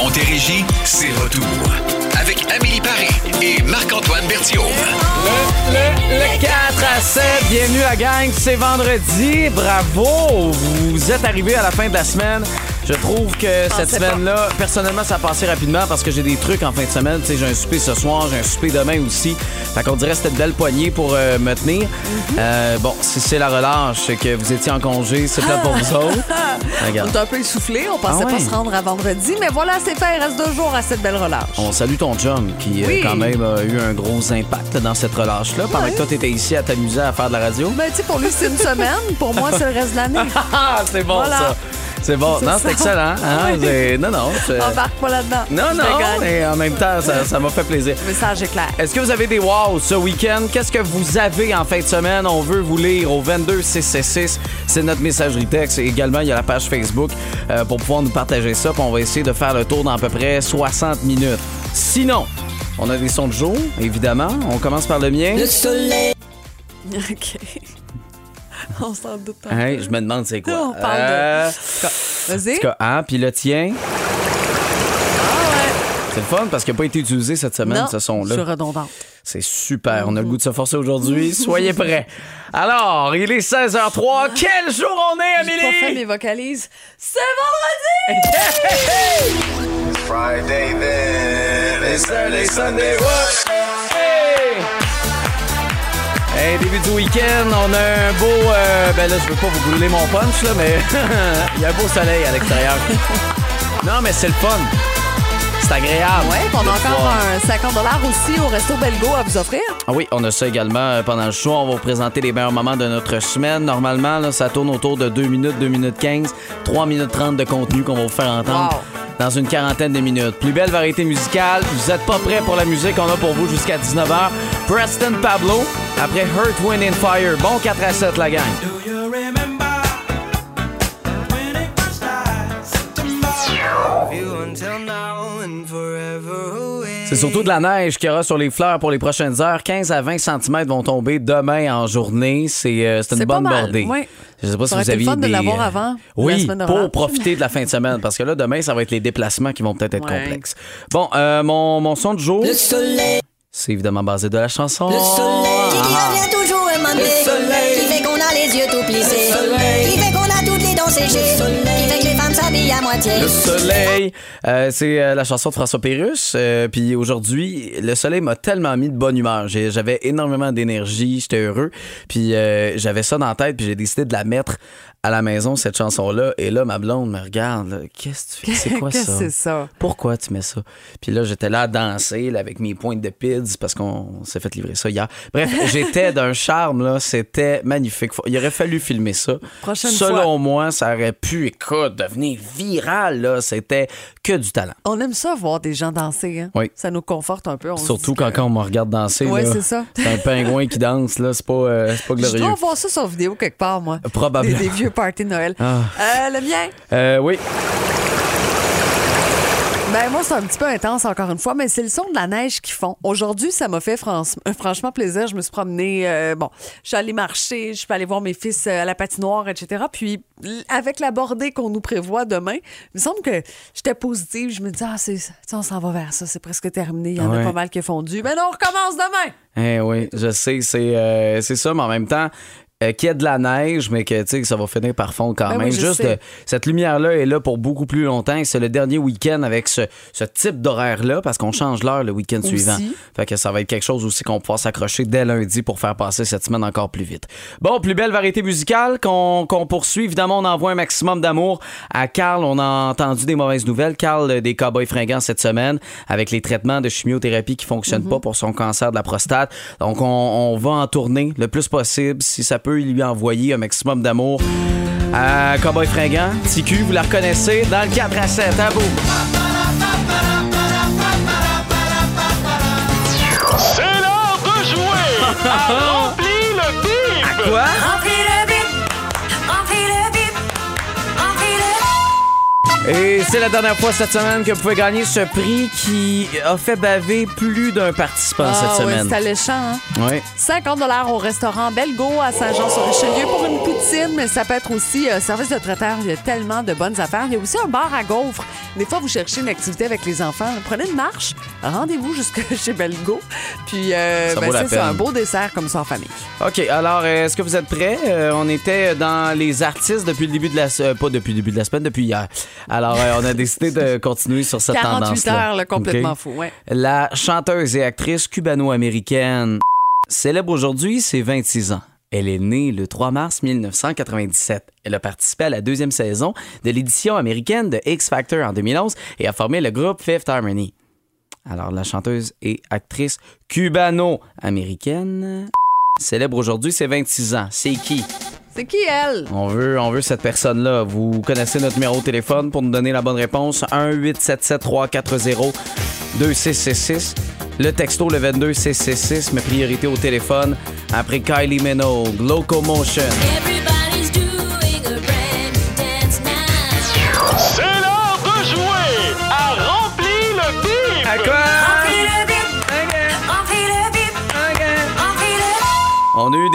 Montérégie, c'est retour. Avec Amélie Paris et Marc-Antoine Berthiaume. Le, le, le 4 à 7, bienvenue la gang, c'est vendredi, bravo, vous êtes arrivés à la fin de la semaine. Je trouve que cette semaine-là, personnellement, ça a passé rapidement parce que j'ai des trucs en fin de semaine. Tu sais, j'ai un souper ce soir, j'ai un souper demain aussi. Fait qu'on dirait que c'était une belle poignée pour euh, me tenir. Euh, bon, si c'est la relâche, que vous étiez en congé, c'est pour vous autres. On est un peu essoufflé, on pensait Ah ouais. pas se rendre à vendredi, mais voilà, c'est fait, il reste deux jours à cette belle relâche. On salue ton chum qui, euh, Oui. quand même, a eu un gros impact dans cette relâche-là. Pendant Ouais. que toi, t'étais ici à t'amuser à faire de la radio. Ben, tu sais, pour lui, c'est une semaine, pour moi, c'est le reste de l'année. Ah, c'est bon Voilà. ça. C'est bon. Non, c'est excellent. hein? Oui. C'est- Non, non. c'est- Embarque pas là-dedans. Non, non, mais en même temps, ça ça m'a fait plaisir. Le message est clair. Est-ce que vous avez des wow ce week-end? Qu'est-ce que vous avez en fin de semaine? On veut vous lire au 22666. C'est notre messagerie texte. Et également, il y a la page Facebook euh, pour pouvoir nous partager ça. Puis on va essayer de faire le tour dans à peu près 60 minutes. Sinon, on a des sons de jour, évidemment. On commence par le mien. OK. On s'en doute pas. Hey, je me demande c'est quoi. On parle de- Euh, Vas-y. hein, puis le tien? C'est le fun parce qu'il n'a pas été utilisé cette semaine, Non, ce je son-là. suis redondante. C'est super. On a le goût de se forcer aujourd'hui. Soyez prêts. Alors, il est 16h03. Quel jour on est, J'ai pas fait Amélie? mes vocalises. C'est vendredi! Friday then, it's Saturday, Sunday, what? Hey! Début du week-end, on a un beau... euh, ben là, je veux pas vous brûler mon punch, là, mais il y a un beau soleil à l'extérieur. non, mais c'est le fun. C'est agréable. Ouais, on a encore un 50 aussi au Resto Belgo à vous offrir. Ah oui, on a ça également euh, pendant le show. On va vous présenter les meilleurs moments de notre semaine. Normalement, là, ça tourne autour de 2 minutes, 2 minutes 15, 3 minutes 30 de contenu qu'on va vous faire entendre Wow. dans une quarantaine de minutes. Plus belle variété musicale. Vous êtes pas prêts pour la musique qu'on a pour vous jusqu'à 19h. Preston Pablo, après Hurt, Wind and Fire. Bon 4 à 7, la gang. C'est surtout de la neige qu'il y aura sur les fleurs pour les prochaines heures. 15 à 20 cm vont tomber demain en journée. C'est euh, c'est une pas bonne mal, bordée. Je sais pas Ça si vous été aviez le de l'avoir euh, avant la Oui, pour profiter de la fin de semaine. Parce que là, demain, ça va être les déplacements qui vont peut-être être Ouais. complexes. Bon, euh, mon, mon son de jour, Le soleil, c'est évidemment basé de la chanson. le soleil, qui revient toujours aimanté, qui fait qu'on a les yeux tout plissés, qui fait qu'on a toutes les dents séchées, qui fait Le soleil, Euh, c'est euh, la chanson de François Pérusse. Euh, puis aujourd'hui, le soleil m'a tellement mis de bonne humeur. J'avais énormément d'énergie, j'étais heureux. Puis euh, j'avais ça dans la tête, puis j'ai décidé de la mettre à la maison, cette chanson-là. Et là, ma blonde me regarde. Qu'est-ce que tu fais? C'est quoi ça? que c'est ça? Pourquoi tu mets ça? Puis là, j'étais là à danser là, avec mes pointes de pids parce qu'on s'est fait livrer ça hier. Bref, j'étais d'un charme, là. C'était magnifique. Il aurait fallu filmer ça. Prochaine Selon fois. moi, ça aurait pu, écoute, devenir viral, là. C'était que du talent. On aime ça voir des gens danser. Hein? Oui. Ça nous conforte un peu. on Surtout quand, que- quand on me regarde danser. Là. c'est ça. C'est un pingouin qui danse, là. C'est pas, euh, c'est pas Je glorieux. dois voir ça sur vidéo quelque part, moi. Probablement. Des, des vieux parties de Noël. Ah. Euh, le mien? Euh, oui. Ben moi, c'est un petit peu intense encore une fois, mais c'est le son de la neige qui fond. Aujourd'hui, ça m'a fait fran- euh, franchement plaisir. Je me suis promenée, euh, bon, je suis allée marcher, je suis allée voir mes fils à la patinoire, etc. Puis, avec la bordée qu'on nous prévoit demain, il me semble que j'étais positive. Je me dis, ah, c'est, on s'en va vers ça, c'est presque terminé. Il y en Ouais. a pas mal qui a fondu. Ben non, on recommence demain! Eh oui, je sais, c'est euh, c'est ça, mais en même temps, euh, qu'il y ait de la neige, mais que, tu sais, que ça va finir par fondre quand Ben même. Juste, euh, cette lumière-là est là pour beaucoup plus longtemps c'est le dernier week-end avec ce, ce type d'horaire-là parce qu'on change l'heure le week-end suivant. Fait que ça va être quelque chose aussi qu'on va pouvoir s'accrocher dès lundi pour faire passer cette semaine encore plus vite. Bon, plus belle variété musicale qu'on poursuit. Évidemment, on envoie un maximum d'amour à Carl. On a entendu des mauvaises nouvelles. Carl euh, des Cowboys fringants cette semaine avec les traitements de chimiothérapie qui fonctionnent pas pour son cancer de la prostate. Donc, on, on va en tourner le plus possible. Si ça peut, il lui envoyer un maximum d'amour à Cowboy fringant. TQ, vous la reconnaissez dans le 4 à 7. À vous. C'est l'heure de jouer à Remplis le bip! Quoi? Et c'est la dernière fois cette semaine que vous pouvez gagner ce prix qui a fait baver plus d'un participant Ah, cette semaine. c'est alléchant, hein? Oui. 50 au restaurant Belgo à Saint-Jean-sur-Richelieu pour une poutine, mais ça peut être aussi euh, service de traiteur. Il y a tellement de bonnes affaires. Il y a aussi un bar à gaufres Des fois, vous cherchez une activité avec les enfants. Prenez une marche, rendez-vous jusque chez Belgo. Puis, euh, ben, c'est un beau dessert comme ça en famille. OK, alors, est-ce que vous êtes prêts? Euh, on était dans les artistes depuis le début de la... euh, pas depuis le début de la semaine, depuis hier. Alors, euh, on a décidé de continuer sur cette 48 tendance-là. heures, là, complètement OK? fou. Ouais. La chanteuse et actrice cubano-américaine célèbre aujourd'hui ses 26 ans. Elle est née le 3 mars 1997. Elle a participé à la deuxième saison de l'édition américaine de X Factor en 2011 et a formé le groupe Fifth Harmony. Alors, la chanteuse et actrice cubano-américaine célèbre aujourd'hui ses 26 ans. C'est qui? C'est qui, elle? On veut, on veut cette personne-là. Vous connaissez notre numéro de téléphone pour nous donner la bonne réponse. 1-877-340-2666. Le texto, le 22666, mais priorité au téléphone. Après Kylie Minogue, Locomotion. Everybody's doing a brand new dance now. C'est l'heure de jouer à Remplis le bip. À quoi?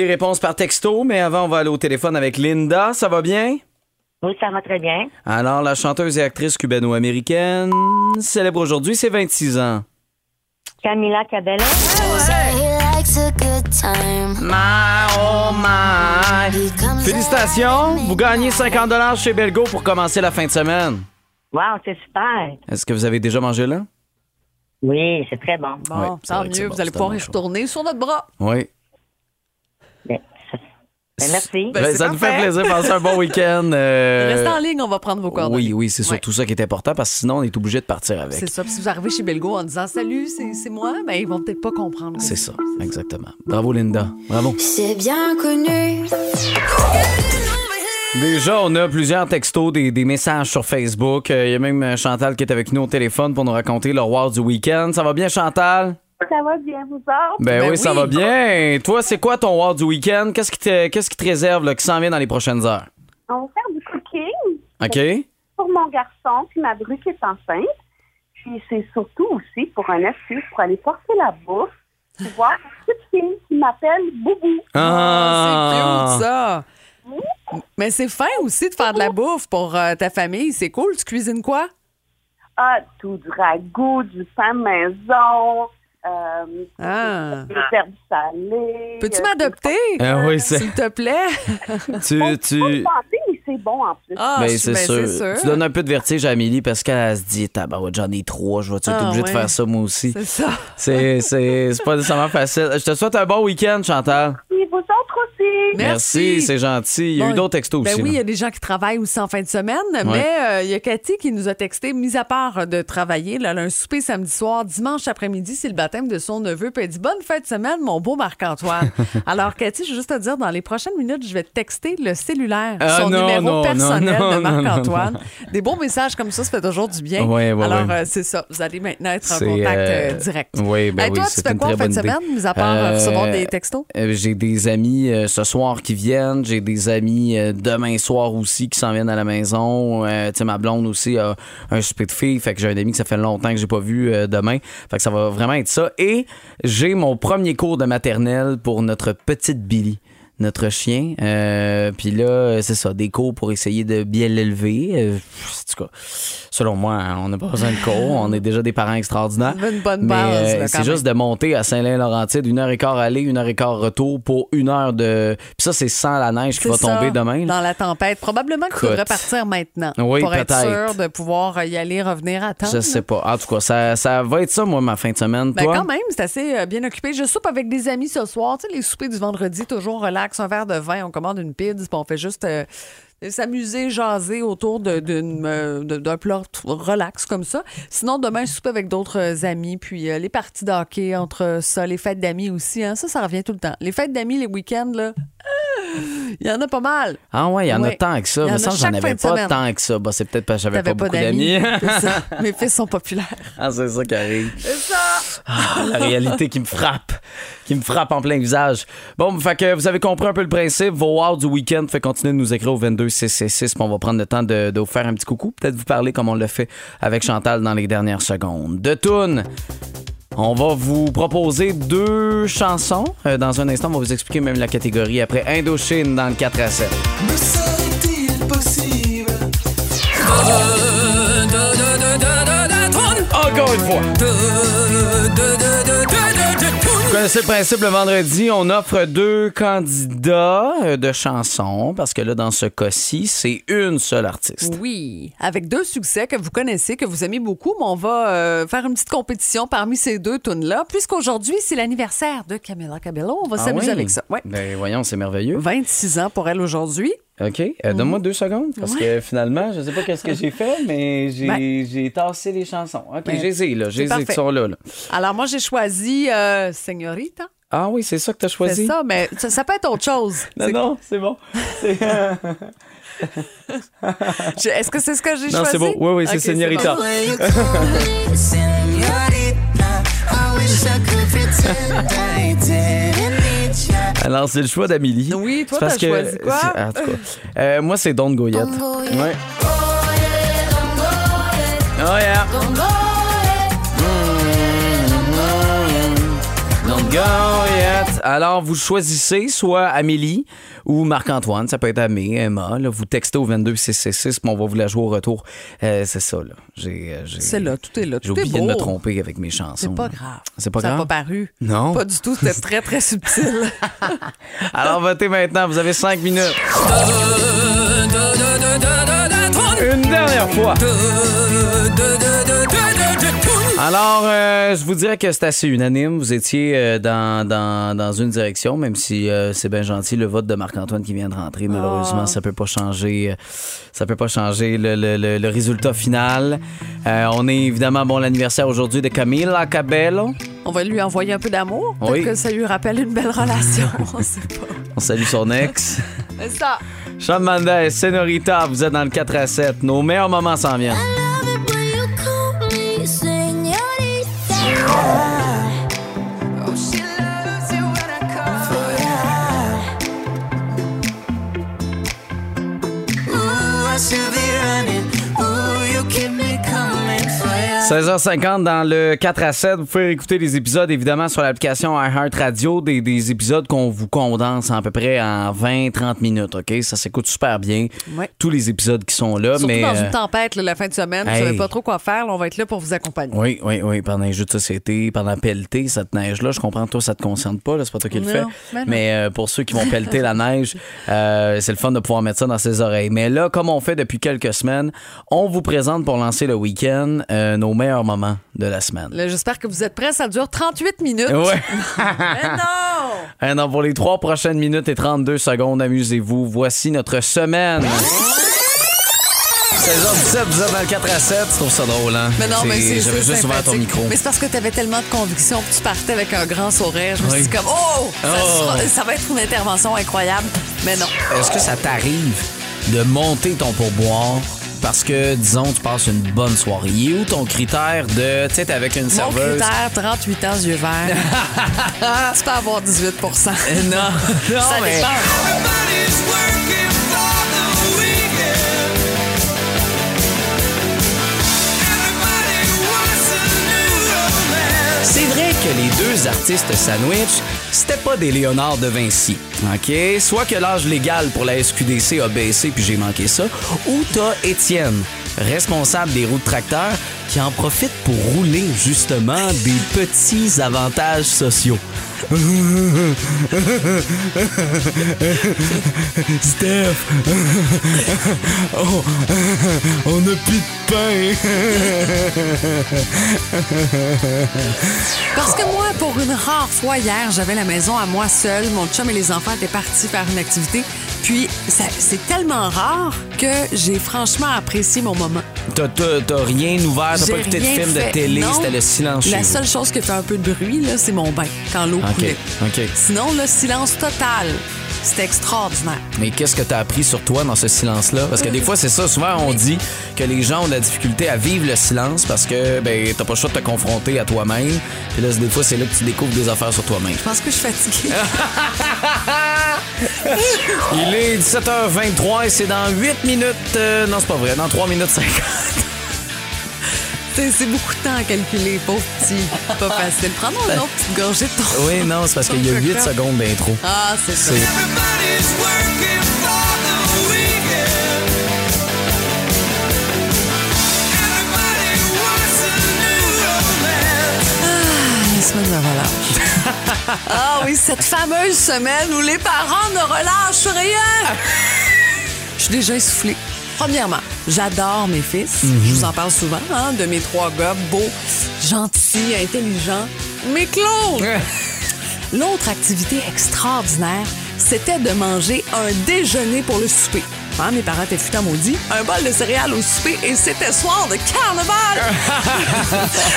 Des réponses par texto, mais avant, on va aller au téléphone avec Linda. Ça va bien? Oui, ça va très bien. Alors, la chanteuse et actrice cubano-américaine célèbre aujourd'hui ses 26 ans. Camila Cabello. He likes a good time. My, oh my. Félicitations, vous gagnez 50 chez Belgo pour commencer la fin de semaine. Wow, c'est super. Est-ce que vous avez déjà mangé là? Oui, c'est très bon. Bon, c'est tant mieux, bon, vous allez pouvoir y retourner sur notre bras. Oui. Ben, ça- ben, merci. Ben, Ben, ça nous fait plaisir. Passez un bon week-end. euh, Restez en ligne, on va prendre vos coordonnées. Oui, oui, c'est Ouais. surtout ça qui est important parce que sinon, on est obligé de partir avec. C'est ça. Puis si vous arrivez chez Belgo en disant Salut, c'est moi, mais ils vont peut-être pas comprendre. C'est ça, exactement. Bravo, Linda. Bravo. C'est bien connu. Déjà, on a plusieurs textos, des, des messages sur Facebook. Euh, Il y a même euh, Chantal qui est avec nous au téléphone pour nous raconter le roi du week-end. Ça va bien, Chantal? Ça va bien, vous autres? Ben, Ben oui, ça va bien. Toi, c'est quoi ton war du week-end? Qu'est-ce qui te, qu'est-ce qui te réserve, là, qui s'en vient dans les prochaines heures? On va faire du cooking OK? pour mon garçon, puis ma bru qui est enceinte. Puis c'est surtout aussi pour un astuce pour aller porter la bouffe, pour voir une petite fille qui m'appelle Boubou. Ah, c'est cute, ça. Mais c'est fin aussi de faire de la bouffe pour euh, ta famille. C'est cool. Tu cuisines quoi? Ah, tout du ragoût, du pain maison, euh, Ah. des herbes salées. Peux-tu euh, m'adopter? Ah oui, c'est. S'il te plaît? Tu, tu... mais c'est bon en plus. Ah, Ben, je- c'est ben, sûr. Tu donnes un peu de vertige à Amélie parce qu'elle se dit, tabarouette, j'en ai trois, je vais être Ah, obligé de ouais. faire ça moi aussi. C'est ça. C'est, c'est, c'est pas nécessairement facile. Je te souhaite un bon week-end, Chantal. Et vous autres aussi. Merci. c'est gentil. Il y a Bon, eu d'autres textos ben aussi. oui, il y a des gens qui travaillent aussi en fin de semaine, mais euh, il y a Cathy qui nous a texté, mis à part de travailler, là, elle a un souper samedi soir, dimanche après-midi, c'est le baptême de son neveu, puis elle dit Bonne fin de semaine, mon beau Marc-Antoine. Alors, Cathy, je veux juste te dire, dans les prochaines minutes, je vais te texter le cellulaire, Ah, son non, numéro non, personnel non, de Marc-Antoine. Des beaux messages comme ça, ça fait toujours du bien. Ouais, ouais, Alors, ouais. euh, c'est ça, vous allez maintenant être en contact euh, euh, direct. oui, ben Hey, oui, toi, c'est tu fais quoi en fin de semaine, mis à part recevoir des textos? J'ai des amis ce soir qui viennent. J'ai des amis euh, demain soir aussi qui s'en viennent à la maison. Euh, tu ma blonde aussi a un souper de filles. Fait que j'ai un ami que ça fait longtemps que j'ai pas vu euh, demain. Fait que ça va vraiment être ça. Et j'ai mon premier cours de maternelle pour notre petite Billy. Notre chien. Euh, Puis là, c'est ça, des cours pour essayer de bien l'élever. Euh, en tout cas, selon moi, hein, on n'a pas besoin de cours. On est déjà des parents extraordinaires. Une bonne base, euh, c'est juste de monter à Saint-Lin-Laurentide, une heure et quart aller, une heure et quart retour pour une heure de. Puis ça, c'est sans la neige qui va ça, tomber demain. là. Dans la tempête. Probablement qu'il faudrait partir maintenant. Oui, pour être sûr de pouvoir y aller, revenir à temps. Je sais pas. En tout cas, ça, ça va être ça, moi, ma fin de semaine. Ben Toi? quand même, c'est assez bien occupé. Je soupe avec des amis ce soir. Tu sais, les soupers du vendredi, toujours relax, un verre de vin, on commande une pizza, puis on fait juste euh, s'amuser, jaser autour euh, d'un plat relax comme ça. Sinon, demain, je soupe avec d'autres euh, amis, puis euh, les parties de hockey entre ça, les fêtes d'amis aussi. hein, ça, ça revient tout le temps. Les fêtes d'amis, les week-ends, là, ah, il y en a pas mal. Ah ouais, il y en a tant que ça. Il ça, j'en avais pas tant que ça. Bah, c'est peut-être parce que j'avais T'avais pas, beaucoup d'amis. Mes fils sont populaires. ah, c'est ça qui arrive. C'est ça. Ah, la réalité qui me frappe, qui me frappe en plein visage. Bon, fait que vous avez compris un peu le principe. Vos wow du week-end, fait continuer de nous écrire au 22 666 puis on va prendre le temps de, vous faire un petit coucou. Peut-être vous parler comme on l'a fait avec Chantal dans les dernières secondes. De Toon. On va vous proposer deux chansons. Euh, dans un instant, on va vous expliquer même la catégorie après Indochine dans le 4 à 7. Me serait-il possible Encore une fois. Connaissez le principe le vendredi, on offre deux candidats euh, de chansons parce que là, dans ce cas-ci, c'est une seule artiste. Oui, avec deux succès que vous connaissez, que vous aimez beaucoup, mais on va euh, faire une petite compétition parmi ces deux tunes-là, puisqu'aujourd'hui, c'est l'anniversaire de Camila Cabello. On va Ah s'amuser oui? avec ça. Ouais. Ben voyons, c'est merveilleux. 26 ans pour elle aujourd'hui. OK. Euh, Donne-moi deux secondes parce que finalement, je sais pas qu'est-ce que j'ai fait, mais j'ai Ben. j'ai tassé les chansons. OK, Ben, j'ai là. c'est J'ai qui sont là. là. Alors, moi, j'ai choisi euh, Señorita. Ah oui, c'est ça que tu as C'est choisi? ça, mais ça, ça peut être autre chose. Non, C'est- non, c'est bon. C'est, euh, Je- Est-ce que c'est ce que j'ai Non, choisi? c'est beau. Oui, oui, c'est Ok, Señorita. bon. Alors, c'est le choix d'Amélie. Oui, toi, C'est parce t'as que- choisi quoi? c'est- En tout cas, euh, moi, c'est Don't Go Yet. Ouais. Oh yeah. Don't go yet. Alors, vous choisissez soit Amélie ou Marc-Antoine. Ça peut être Amé, Emma. Là, vous textez au 22666, puis on va vous la jouer au retour. Euh, c'est ça, là. J'ai, euh, j'ai- C'est là, tout est là. J'ai Tout est oublié de me tromper avec mes chansons. C'est pas grave. C'est pas ça grave? n'a pas paru. Non. Pas du tout. C'était très, très subtil. Alors, votez maintenant. Vous avez cinq minutes. Une dernière fois. Alors, euh, je vous dirais que c'est assez unanime. Vous étiez euh, dans, dans, dans une direction, même si euh, c'est bien gentil le vote de Marc-Antoine qui vient de rentrer. Malheureusement, ça peut pas changer. ça peut pas changer le, le- le- le résultat final. Euh, on est évidemment bon l'anniversaire aujourd'hui de Camila Cabello. On va lui envoyer un peu d'amour. Peut-être Oui. que ça lui rappelle une belle relation. On sait pas. On salue son ex. C'est ça. Mendes, Senorita, vous êtes dans le 4 à 7. Nos meilleurs moments s'en viennent. « Ow! 16h50 dans le 4 à 7. Vous pouvez écouter les épisodes, évidemment, sur l'application iHeartRadio, des, des épisodes qu'on vous condense à peu près en 20-30 minutes, OK? Ça s'écoute super bien. Ouais. Tous les épisodes qui sont là, Surtout mais... dans euh, une tempête, là, la fin de semaine, hey. vous savez pas trop quoi faire. là, on va être là pour vous accompagner. Oui, oui, oui. Pendant les jeux de société, pendant pelleter, cette neige-là, je comprends que toi, ça te concerne pas, c'est pas toi qui le fais. ben. Mais euh, pour ceux qui vont pelleter la neige, euh, c'est le fun de pouvoir mettre ça dans ses oreilles. Mais là, comme on fait depuis quelques semaines, on vous présente pour lancer le week-end euh, nos meilleurs moments de la semaine. J'espère que vous êtes prêts. Ça dure 38 minutes. Ouais. Mais non! Hein, donc, pour les trois prochaines minutes et 32 secondes, amusez-vous. Voici notre semaine. 16h17, vous êtes dans le 4 à 7. Je trouve ça drôle, hein? Mais non, mais c'est J'avais juste ouvert ton micro. Mais c'est parce que tu avais tellement de conviction que tu partais avec un grand sourire. Je me suis dit comme, oh! Ça, Oh. sera- ça va être une intervention incroyable. Mais non. Est-ce que ça t'arrive de monter ton pourboire parce que, disons, tu passes une bonne soirée? Il est où ton critère de, tu sais, t'es avec une Mon serveuse? critère, 38 ans, yeux verts. tu peux avoir 18 Euh, Non, non, Ça mais... dépend. C'est vrai que les deux artistes sandwich, c'était pas des Léonard de Vinci. OK? Soit que l'âge légal pour la SQDC a baissé puis j'ai manqué ça, ou t'as Étienne, responsable des roues de tracteur, qui en profite pour rouler justement des petits avantages sociaux. Steph, oh, on a plus de pain. Parce que moi, pour une rare fois hier, j'avais la maison à moi seule. Mon chum et les enfants étaient partis faire une activité. Puis, ça- c'est tellement rare que j'ai franchement apprécié mon moment. T'as, t'as- t'as rien ouvert, t'as pas écouté de film fait. de télé, c'était le silence La vous. seule chose qui fait un peu de bruit, là, c'est mon bain, quand l'eau OK, coulait. OK. Sinon, le silence total. C'était extraordinaire. Mais qu'est-ce que t'as appris sur toi dans ce silence-là? Parce que des fois, c'est ça. Souvent, on dit que les gens ont de la difficulté à vivre le silence parce que ben, t'as pas le choix de te confronter à toi-même. Puis là, des fois, c'est là que tu découvres des affaires sur toi-même. Je pense que je suis fatiguée. Il est 17h23 et c'est dans 8 minutes. euh, non, c'est pas vrai. Dans 3 minutes 50. C'est c'est beaucoup de temps à calculer, pauvre petit. Pas facile. Prends-moi une autre petite gorgée de ton. Oui, non, c'est parce qu'il y a 8 secondes d'intro. Ah, c'est ça. C'est- semaine de relâche. ah oui, cette fameuse semaine où les parents ne relâchent rien. Je suis déjà essoufflée. Premièrement, j'adore mes fils. Je vous en parle souvent, hein, de mes trois gars, beaux, gentils, intelligents. Mais Claude! L'autre activité extraordinaire, c'était de manger un déjeuner pour le souper. Hein, mes parents étaient futants maudits. Un bol de céréales au souper et c'était soir de carnaval!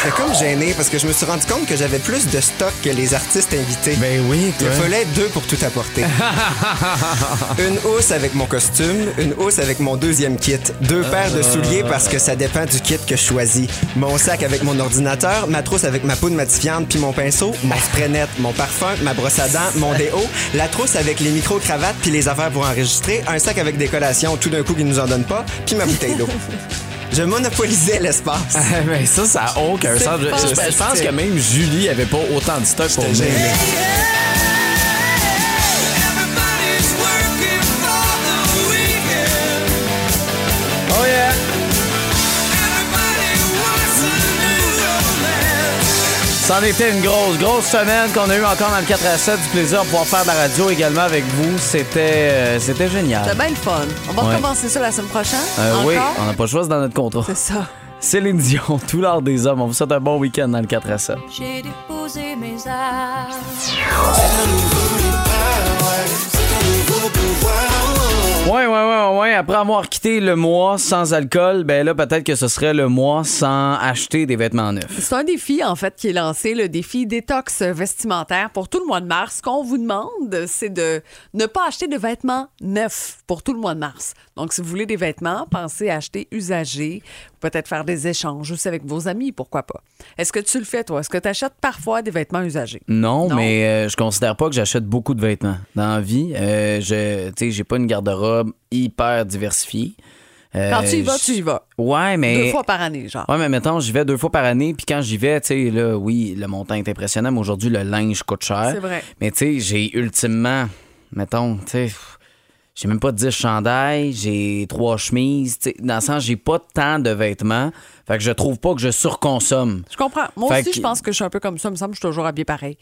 J'étais comme gêné parce que je me suis rendu compte que j'avais plus de stock que les artistes invités. Ben oui, Il toi. fallait deux pour tout apporter. une housse avec mon costume, une housse avec mon deuxième kit, deux paires de souliers parce que ça dépend du kit que je choisis, mon sac avec mon ordinateur, ma trousse avec ma poudre matifiante puis mon pinceau, mon spray net, mon parfum, ma brosse à dents, mon déo, la trousse avec les micro-cravates puis les affaires pour enregistrer, un sac avec des collations tout d'un coup qui nous en donne pas, puis ma bouteille d'eau. Je monopolisais l'espace. mais ça, ça n'a aucun sens. Je, je- je pense que même Julie avait pas autant de stock pour J'étais nous. gêné. C'en était une grosse, grosse semaine qu'on a eu encore dans le 4 à 7 du plaisir de pouvoir faire de la radio également avec vous. C'était euh, c'était génial. C'était bien le fun. On va Ouais. recommencer ça la semaine prochaine. Euh, Encore? oui, on n'a pas le choix dans notre contrat. C'est ça. Céline Dion, tout l'art des hommes. On vous souhaite un bon week-end dans le 4 à 7. J'ai déposé mes armes. Ouais, ouais, ouais, ouais. Après avoir quitté le mois sans alcool, ben là, peut-être que ce serait le mois sans acheter des vêtements neufs. C'est un défi, en fait, qui est lancé, le défi détox vestimentaire pour tout le mois de mars. Ce qu'on vous demande, c'est de ne pas acheter de vêtements neufs pour tout le mois de mars. Donc, si vous voulez des vêtements, pensez à acheter usagés, ou peut-être faire des échanges aussi avec vos amis, pourquoi pas. Est-ce que tu le fais, toi? Est-ce que tu achètes parfois des vêtements usagés? Non, Non? mais euh, je considère pas que j'achète beaucoup de vêtements dans la vie. Euh, je, tu sais, j'ai pas une garde-robe hyper diversifiée. Euh, Quand tu y vas, tu y vas. Ouais, mais. Deux fois par année, genre. Ouais, mais mettons, j'y vais deux fois par année, puis quand j'y vais, tu sais, là, oui, le montant est impressionnant, mais aujourd'hui, le linge coûte cher. C'est vrai. Mais tu sais, j'ai ultimement, mettons, tu sais, j'ai même pas 10 chandails, j'ai trois chemises, dans le sens, j'ai pas tant de vêtements, fait que je trouve pas que je surconsomme. Je comprends. Moi Fait aussi, que- je pense que je suis un peu comme ça. Il me semble que je suis toujours habillée pareil.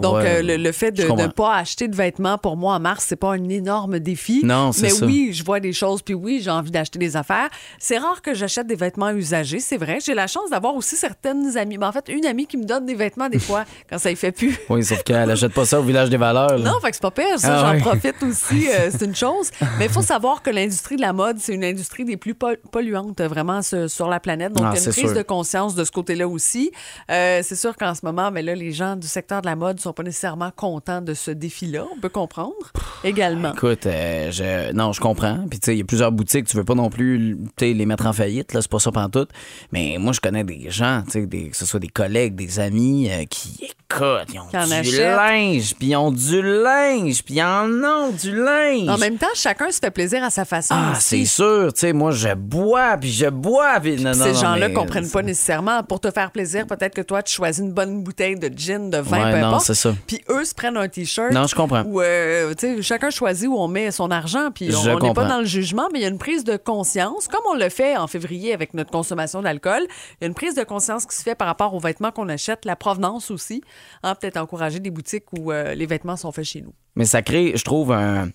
Donc, Ouais, euh, le, le fait de ne pas acheter de vêtements pour moi en mars, c'est pas un énorme défi. Non, c'est Mais ça. oui, je vois des choses, puis oui, j'ai envie d'acheter des affaires. C'est rare que j'achète des vêtements usagés, c'est vrai. J'ai la chance d'avoir aussi certaines amies. Mais en fait, une amie qui me donne des vêtements des fois quand ça y fait plus. Oui, sauf qu'elle achète pas ça au village des valeurs. là. Non, fait que c'est pas pire, ça, Ah j'en profite aussi, euh, c'est une chose. Mais il faut savoir que l'industrie de la mode, c'est une industrie des plus pol- polluantes vraiment sur, la planète. Donc, Ah, il y a une prise sûr. de conscience de ce côté-là aussi. Euh, c'est sûr qu'en ce moment, mais là, les gens du secteur de la mode sont pas nécessairement contents de ce défi-là. On peut comprendre également. Écoute, euh, je, non, je comprends. Puis, tu sais, il y a plusieurs boutiques, tu veux pas non plus les mettre en faillite, là, c'est pas ça pantoute. Mais moi, je connais des gens, tu sais, des- que ce soit des collègues, des amis, euh, qui, écoute, ils ont du linge, puis ils ont du linge, puis ils en ont du linge. En même temps, chacun se fait plaisir à sa façon. ah, c'est sûr, tu sais, moi, je bois, puis je bois, puis non, non, Ces gens-là mais- comprennent pas nécessairement. Pour te faire plaisir, peut-être que toi, tu choisis une bonne bouteille de gin, de vin, Ouais, peu non, importe. c'est ça. Puis eux se prennent un T-shirt. Non, je comprends. Euh, tu sais, chacun choisit où on met son argent. Puis on n'est pas dans le jugement, mais il y a une prise de conscience, comme on le fait en février avec notre consommation d'alcool. Il y a une prise de conscience qui se fait par rapport aux vêtements qu'on achète, la provenance aussi. Hein, Peut-être encourager des boutiques où euh, les vêtements sont faits chez nous. Mais ça crée, je trouve, un.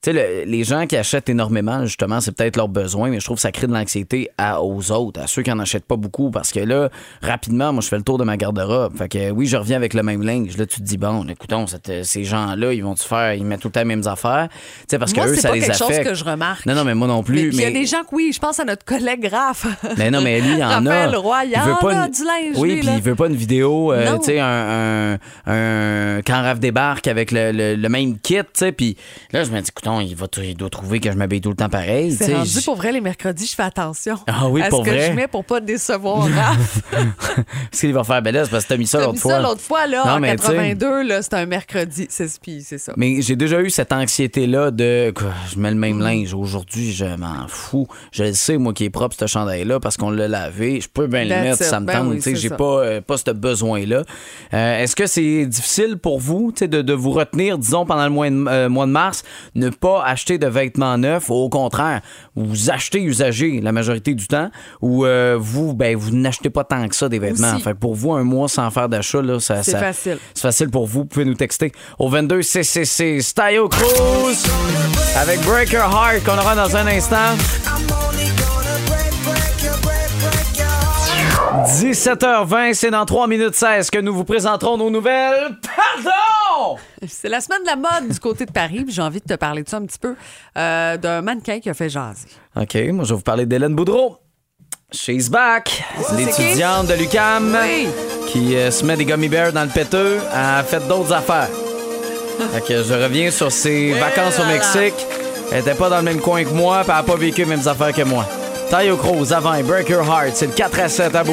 Tu sais, le- les gens qui achètent énormément, justement, c'est peut-être leur besoin, mais je trouve que ça crée de l'anxiété à- aux autres, à ceux qui en achètent pas beaucoup, parce que là, rapidement, moi, je fais le tour de ma garde-robe. Fait que oui, je reviens avec le même linge. Là, tu te dis, bon, écoutons, cette- ces gens-là, ils vont-tu faire, ils mettent tout le temps les mêmes affaires? Tu sais, parce que eux, ça pas les quelque chose que je remarque. Non, non, mais moi non plus. il y a des gens que oui, je pense à notre collègue Raph. mais non, mais lui, il en a. Roy, il, veut en pas a une- du linge, Oui, puis il veut pas une vidéo, euh, tu sais, un, un, un- quand Raph débarque avec le, le- le même kit, tu sais, puis là, je me dis, il, va, il doit trouver que je m'habille tout le temps pareil, C'est rendu pour vrai les mercredis, je fais attention. Ah oui, à pour ce que je mets pour pas décevoir Raph? Ce qu'il va faire, ben là, c'est parce que t'as mis ça T'as l'autre mis fois. ça l'autre fois, là, Non, en mais tu sais- 82, là, c'était un mercredi. C'est c'est ça. Mais j'ai déjà eu cette anxiété-là de quoi, je mets le même linge. Aujourd'hui, je m'en fous. Je le sais, moi, qui est propre, ce chandail-là, parce qu'on l'a lavé. Je peux bien le mettre, ça me Ben tente. oui, c'est j'ai pas, euh, pas ce besoin-là. Euh, Est-ce que c'est difficile pour vous tu sais, de, de vous retenir, disons, pendant le mois de, euh, mois de mars, ne pas acheter de vêtements neufs, ou au contraire, vous achetez usagés la majorité du temps, ou euh, vous, ben, vous n'achetez pas tant que ça des vêtements. Aussi. Fait que pour vous, un mois sans faire d'achat, là, ça, C'est ça- facile. C'est facile pour vous. Vous pouvez nous texter au 22 CCC Style Cruise avec Breaker Heart qu'on aura dans un instant. 17h20, c'est dans 3 minutes 16 que nous vous présenterons nos nouvelles. Pardon! C'est la semaine de la mode du côté de Paris, puis j'ai envie de te parler de ça un petit peu, euh, d'un mannequin qui a fait jaser. OK, moi je vais vous parler d'Hélène Boudreau. She's back. L'étudiante de l'UCAM Oui. qui euh, se met des gummy bears dans le péteux a fait d'autres affaires. Fait que je reviens sur ses vacances au. Mexique. Elle était pas dans le même coin que moi, puis elle a pas vécu les mêmes affaires que moi. Taille Cruz avant et Breaker Heart, c'est le 4 à 7 à bout.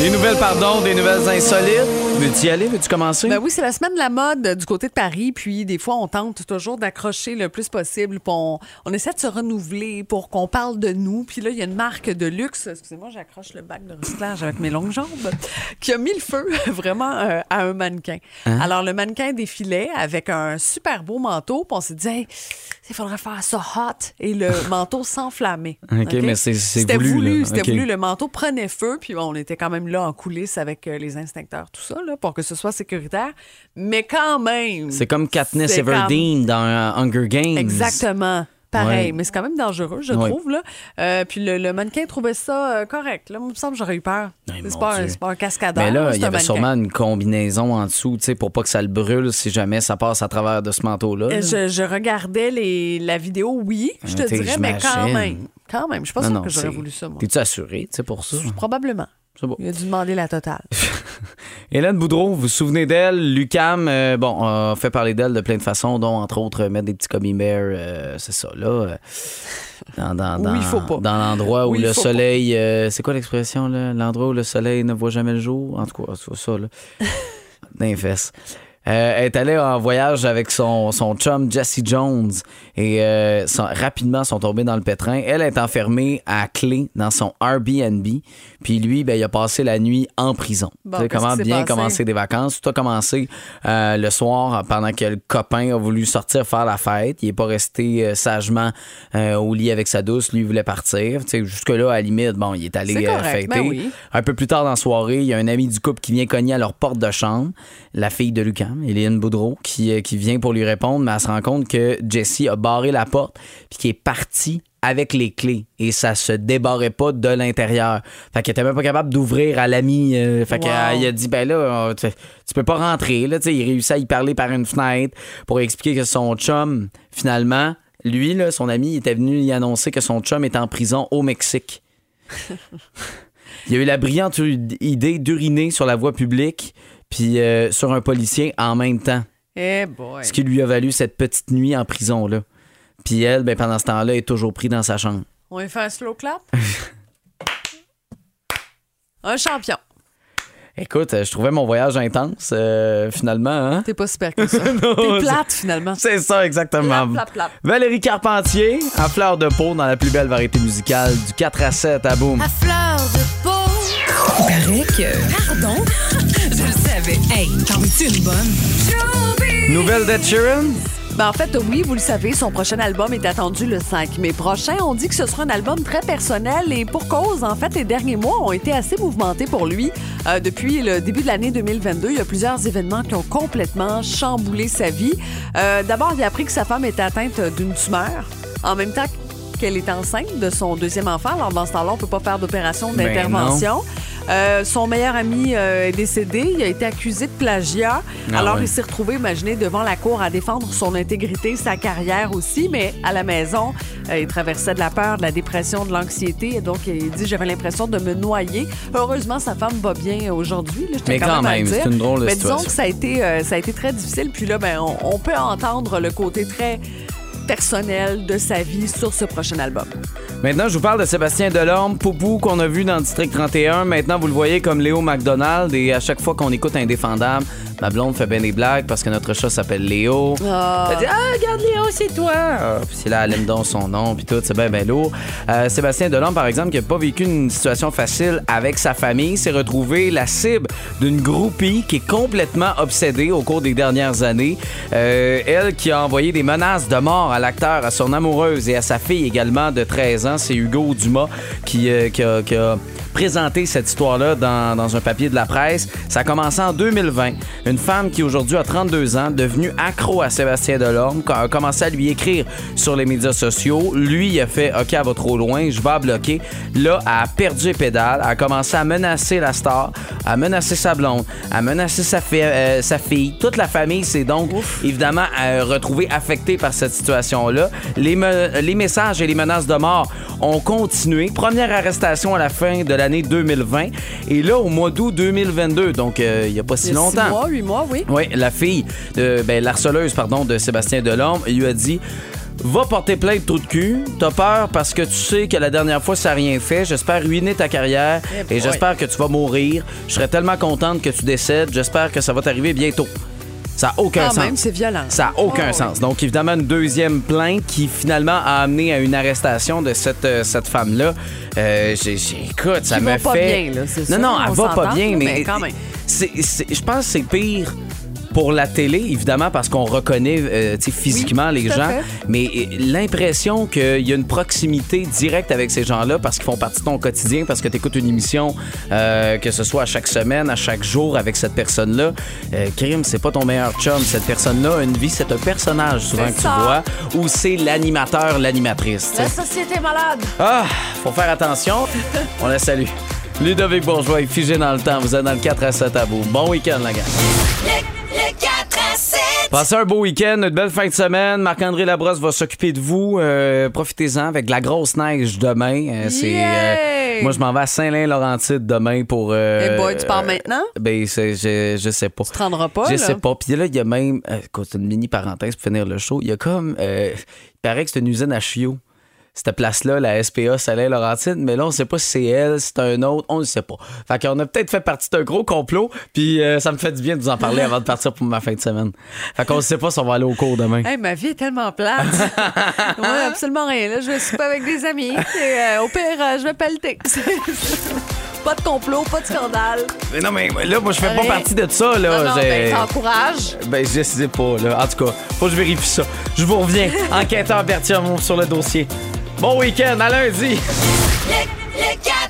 Les nouvelles, pardon, des nouvelles insolites. Veux-tu y aller? Veux-tu commencer? Ben oui, c'est la semaine de la mode euh, du côté de Paris, puis des fois, on tente toujours d'accrocher le plus possible, puis on, on essaie de se renouveler pour qu'on parle de nous. Puis là, il y a une marque de luxe, excusez-moi, j'accroche le bac de recyclage avec mes longues jambes, qui a mis le feu vraiment euh, à un mannequin. Hein? Alors, le mannequin défilait avec un super beau manteau, puis on s'est dit, Hey, il faudrait faire ça hot, et le manteau s'enflammait. OK, mais c'est- C'était voulu, c'était voulu. Le manteau prenait feu, puis on était quand même là en coulisses avec euh, les instincteurs, tout ça, là, pour que ce soit sécuritaire. Mais quand même. C'est comme Katniss Everdeen dans euh, Hunger Games. Exactement. Pareil, Ouais. mais c'est quand même dangereux, je Ouais. trouve. Là. Euh, puis le, le mannequin trouvait ça euh, correct. Là, moi, il me semble que j'aurais eu peur. C'est pas, un- pas cascadeur. Mais là, il y avait mannequin. sûrement une combinaison en dessous, tu sais, pour pas que ça le brûle si jamais ça passe à travers de ce manteau-là. Euh, là. Je, je regardais les, la vidéo, oui, je te Ah, dirais, mais quand même. Quand même, je non, que j'aurais voulu ça, moi. T'es-tu assuré, pour ça? Probablement. Il a dû demander la totale. Hélène Boudreau, vous vous souvenez d'elle? Lucam, euh, bon, on fait parler d'elle de plein de façons, dont entre autres mettre des petits bears, euh, c'est ça, là. euh, dans, dans, dans- faut pas. dans l'endroit où Oui, le soleil. c'est quoi l'expression, là? L'endroit où le soleil ne voit jamais le jour? En tout cas, c'est ça, là. Dans les fesses. Euh, elle est allée en voyage avec son, son chum Jesse Jones et euh, sont- rapidement sont tombés dans le pétrin. Elle est enfermée à clé dans son Airbnb. Puis lui, ben, il a passé la nuit en prison. Bon, Tu sais, comment bien passé? commencer des vacances? Tout a commencé euh, le soir pendant que le copain a voulu sortir faire la fête. Il n'est pas resté sagement au lit avec sa douce. Lui, il voulait partir. Tu sais, Jusque-là, à la limite, bon, il est allé correct, fêter. ben oui. Un peu plus tard dans la soirée, il y a un ami du couple qui vient cogner à leur porte de chambre, la fille de Lucam, Hélène Boudreau, qui, euh, qui vient pour lui répondre, mais elle se rend compte que Jessie a barré la porte puis qui est parti avec les clés et ça se débarrait pas de l'intérieur. Fait qu'elle était même pas capable d'ouvrir à l'ami. euh, fait Wow. qu'elle il a dit ben là tu, tu peux pas rentrer là, il réussit à y parler par une fenêtre pour expliquer que son chum finalement lui là, son ami était venu lui annoncer que son chum est en prison au Mexique. Il a eu la brillante idée d'uriner sur la voie publique puis euh, sur un policier en même temps. Eh boy. Ce qui lui a valu cette petite nuit en prison là. Puis elle, ben, pendant ce temps-là, est toujours pris dans sa chambre. On lui fait un slow clap? un champion. Écoute, je trouvais mon voyage intense, euh, finalement. Hein? T'es pas super que ça. T'es plate, finalement. C'est ça, exactement. Plate, plate. Valérie Carpentier, à fleur de peau dans la plus belle variété musicale du 4 à 7 à boum. À fleur de peau. Paraît que. Pardon? Je le savais. Hey, t'en veux-tu une bonne? Nouvelle d'Ed Sheeran? Ben, en fait, oui, vous le savez, son prochain album est attendu le 5 mai prochain. On dit que ce sera un album très personnel et pour cause, en fait, les derniers mois ont été assez mouvementés pour lui. Euh, depuis le début de l'année 2022, il y a plusieurs événements qui ont complètement chamboulé sa vie. Euh, D'abord, il a appris que sa femme était atteinte d'une tumeur. En même temps qu'elle est enceinte de son deuxième enfant. Alors, dans ce temps-là, on peut pas faire d'opération Ben d'intervention. Euh, son meilleur ami euh, est décédé. Il a été accusé de plagiat. Ah Alors, ouais. il s'est retrouvé, imaginez, devant la cour à défendre son intégrité, sa carrière aussi. Mais à la maison, euh, il traversait de la peur, de la dépression, de l'anxiété. Et donc, il dit J'avais l'impression de me noyer. Heureusement, sa femme va bien aujourd'hui. là, Mais quand même, c'est une drôle de Mais disons situation. que ça a été, ça a été très difficile. Puis là, ben, on, on peut entendre le côté très de sa vie sur ce prochain album. Maintenant, je vous parle de Sébastien Delorme, Poupou qu'on a vu dans le District 31. Maintenant, vous le voyez comme Léo McDonald et à chaque fois qu'on écoute Indéfendable, ma blonde fait bien des blagues parce que notre chat s'appelle Léo. Ah. Elle dit Ah, regarde Léo, c'est toi. Ah, puis c'est là, elle aime donc son nom, puis tout, c'est bien, bien lourd. Euh, Sébastien Delorme, par exemple, qui n'a pas vécu une situation facile avec sa famille, s'est retrouvé la cible d'une groupie qui est complètement obsédée au cours des dernières années. Euh, elle qui a envoyé des menaces de mort à l'acteur, à son amoureuse et à sa fille également de 13 ans. C'est Hugo Dumas qui, euh, qui a- qui a présenté cette histoire-là dans, dans un papier de la presse. Ça a commencé en 2020. Une femme qui aujourd'hui a 32 ans, devenue accro à Sébastien Delorme, a commencé à lui écrire sur les médias sociaux. Lui, il a fait OK, elle va trop loin, je vais la bloquer. Là, elle a perdu les pédales, elle a commencé à menacer la star, à menacer sa blonde, à menacer sa, fi- euh, sa fille. Toute la famille s'est donc évidemment euh, retrouvée affectée par cette situation-là. Les, me- les messages et les menaces de mort ont continué. Première arrestation à la fin de l'année 2020. Et là, au mois d'août 2022, donc euh, il n'y a pas si longtemps. Six mois, huit mois, oui. Oui, la fille, de, ben, l'harceleuse, pardon, de Sébastien Delorme, lui a dit Va porter plainte, trou de cul. T'as peur parce que tu sais que la dernière fois, ça n'a rien fait. J'espère ruiner ta carrière Eh et boy. j'espère que tu vas mourir. Je serais tellement contente que tu décèdes. J'espère que ça va t'arriver bientôt. Ça n'a aucun Quand sens. même, c'est violent. Ça n'a aucun Oh, sens. Donc, évidemment, une deuxième plainte qui finalement a amené à une arrestation de cette, euh, cette femme-là. Euh, j'ai- j'ai- écoute, ça Qui me va pas fait. bien, là, c'est non, ça, non, on elle va pas bien, mais. mais quand même. c'est- c'est- je pense que c'est pire pour la télé, évidemment, parce qu'on reconnaît euh, physiquement les gens, fait. mais euh, l'impression qu'il y a une proximité directe avec ces gens-là parce qu'ils font partie de ton quotidien, parce que tu écoutes une émission, euh, que ce soit à chaque semaine, à chaque jour avec cette personne-là. Euh, Crime, c'est pas ton meilleur chum. Cette personne-là a une vie, c'est un personnage souvent que tu vois, ou c'est l'animateur, l'animatrice. La société est malade. Ah, faut faire attention. On la salue. Ludovic Bourgeois est figé dans le temps. Vous êtes dans le 4 à 7 à bout. Bon week-end, la gang. Le 4 à 7. Passez un beau week-end, une belle fin de semaine. Marc-André Labrosse va s'occuper de vous. Euh, Profitez-en avec de la grosse neige demain. Euh, c'est, Yay! moi, je m'en vais à Saint-Lin-Laurentide demain pour. euh, Eh boy, tu pars maintenant? Ben, c'est, je, je sais pas. Tu te rendras pas, Je là? sais pas. Puis là, il y a même. euh, écoute, c'est une mini parenthèse pour finir le show. Il y a comme. euh, il paraît que c'est une usine à chiots. Cette place-là, la SPA Salin-Laurentide, mais là, on sait pas si c'est elle, c'est un autre, on ne sait pas. Fait qu'on a peut-être fait partie d'un gros complot, puis euh, ça me fait du bien de vous en parler avant de partir pour ma fin de semaine. Fait qu'on ne sait pas si on va aller au cours demain. Hey, ma vie est tellement plate. ouais, absolument rien. Là, je vais souper avec des amis. Et, euh, au pire, euh, je vais pelleter. pas de complot, pas de scandale. Mais non, mais là, moi, je fais pas partie de ça, là. non, non, ben, t'encourages. Ben, je sais pas, là. En tout cas, faut que je vérifie ça. Je vous reviens. Enquêteur Berthiaume sur le dossier. Bon week-end, à lundi. Le 4